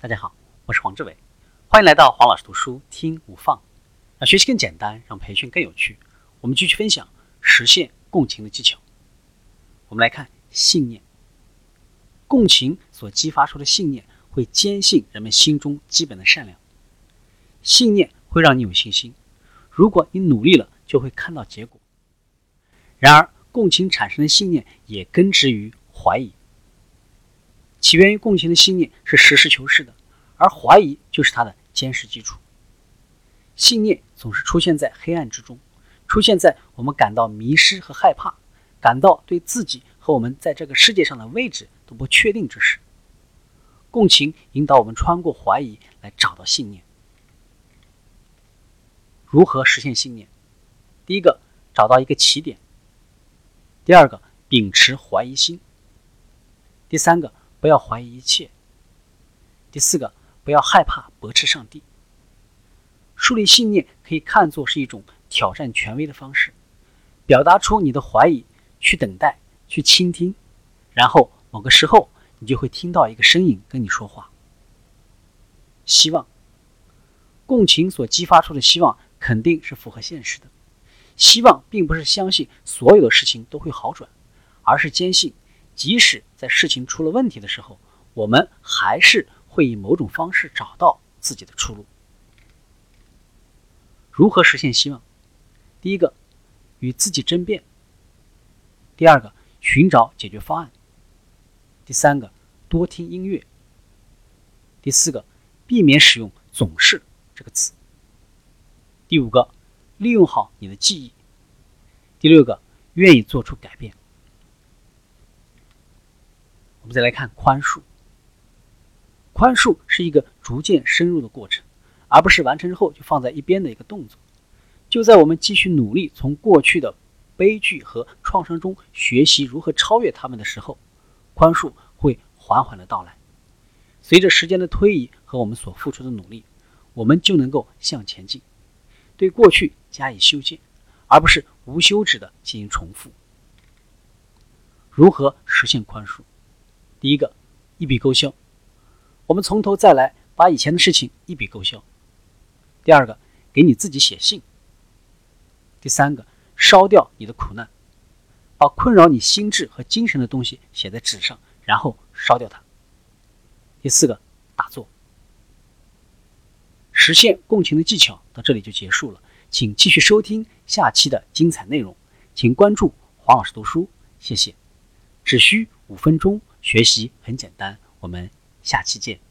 大家好，我是黄志伟，欢迎来到黄老师读书听无放，让学习更简单，让培训更有趣。我们继续分享实现共情的技巧。我们来看信念，共情所激发出的信念会坚信人们心中基本的善良，信念会让你有信心。如果你努力了，就会看到结果。然而，共情产生的信念也根植于怀疑。起源于共情的信念是实事求是的，而怀疑就是它的坚实基础。信念总是出现在黑暗之中，出现在我们感到迷失和害怕，感到对自己和我们在这个世界上的位置都不确定之时。共情引导我们穿过怀疑来找到信念。如何实现信念？第一个，找到一个起点；第二个，秉持怀疑心；第三个，不要怀疑一切；第四个，不要害怕驳斥上帝。树立信念可以看作是一种挑战权威的方式，表达出你的怀疑，去等待，去倾听，然后某个时候，你就会听到一个声音跟你说话。希望，共情所激发出的希望。肯定是符合现实的。希望并不是相信所有的事情都会好转，而是坚信，即使在事情出了问题的时候，我们还是会以某种方式找到自己的出路。如何实现希望？第一个，与自己争辩；第二个，寻找解决方案；第三个，多听音乐；第四个，避免使用“总是”这个词。第五个，利用好你的记忆。第六个，愿意做出改变。我们再来看宽恕。宽恕是一个逐渐深入的过程，而不是完成之后就放在一边的一个动作。就在我们继续努力从过去的悲剧和创伤中学习如何超越他们的时候，宽恕会缓缓的到来。随着时间的推移和我们所付出的努力，我们就能够向前进。对过去加以修建，而不是无休止的进行重复。如何实现宽恕？第一个，一笔勾销，我们从头再来，把以前的事情一笔勾销。第二个，给你自己写信。第三个，烧掉你的苦难，把困扰你心智和精神的东西写在纸上，然后烧掉它。第四个，打坐。实现共情的技巧到这里就结束了，请继续收听下期的精彩内容，请关注黄老师读书，谢谢。只需五分钟，学习很简单，我们下期见。